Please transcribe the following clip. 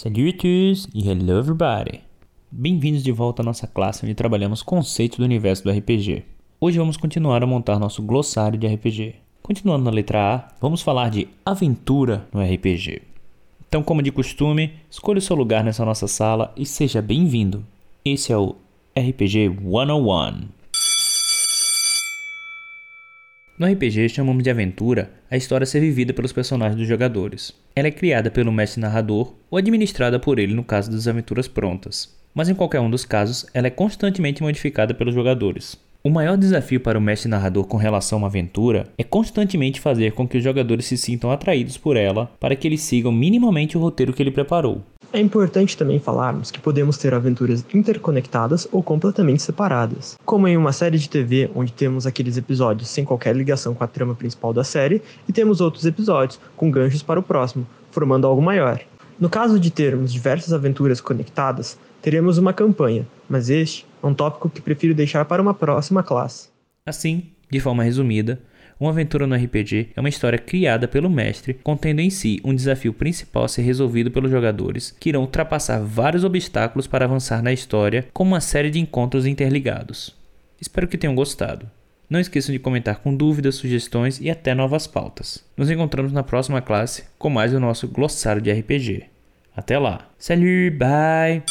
Salutos e hello everybody! Bem-vindos de volta à nossa classe onde trabalhamos conceitos do universo do RPG. Hoje vamos continuar a montar nosso glossário de RPG. Continuando na letra A, vamos falar de aventura no RPG. Então, como de costume, escolha o seu lugar nessa nossa sala e seja bem-vindo. Esse é o RPG 101. No RPG, chamamos de aventura a história ser vivida pelos personagens dos jogadores. Ela é criada pelo mestre narrador ou administrada por ele no caso das aventuras prontas. Mas em qualquer um dos casos, ela é constantemente modificada pelos jogadores. O maior desafio para o mestre narrador com relação a uma aventura é constantemente fazer com que os jogadores se sintam atraídos por ela para que eles sigam minimamente o roteiro que ele preparou. É importante também falarmos que podemos ter aventuras interconectadas ou completamente separadas, como em uma série de TV onde temos aqueles episódios sem qualquer ligação com a trama principal da série e temos outros episódios com ganchos para o próximo, formando algo maior. No caso de termos diversas aventuras conectadas, teremos uma campanha, mas este é um tópico que prefiro deixar para uma próxima classe. Assim, de forma resumida, uma Aventura no RPG é uma história criada pelo mestre, contendo em si um desafio principal a ser resolvido pelos jogadores, que irão ultrapassar vários obstáculos para avançar na história, com uma série de encontros interligados. Espero que tenham gostado. Não esqueçam de comentar com dúvidas, sugestões e até novas pautas. Nos encontramos na próxima classe com mais o nosso glossário de RPG. Até lá. Salut, bye.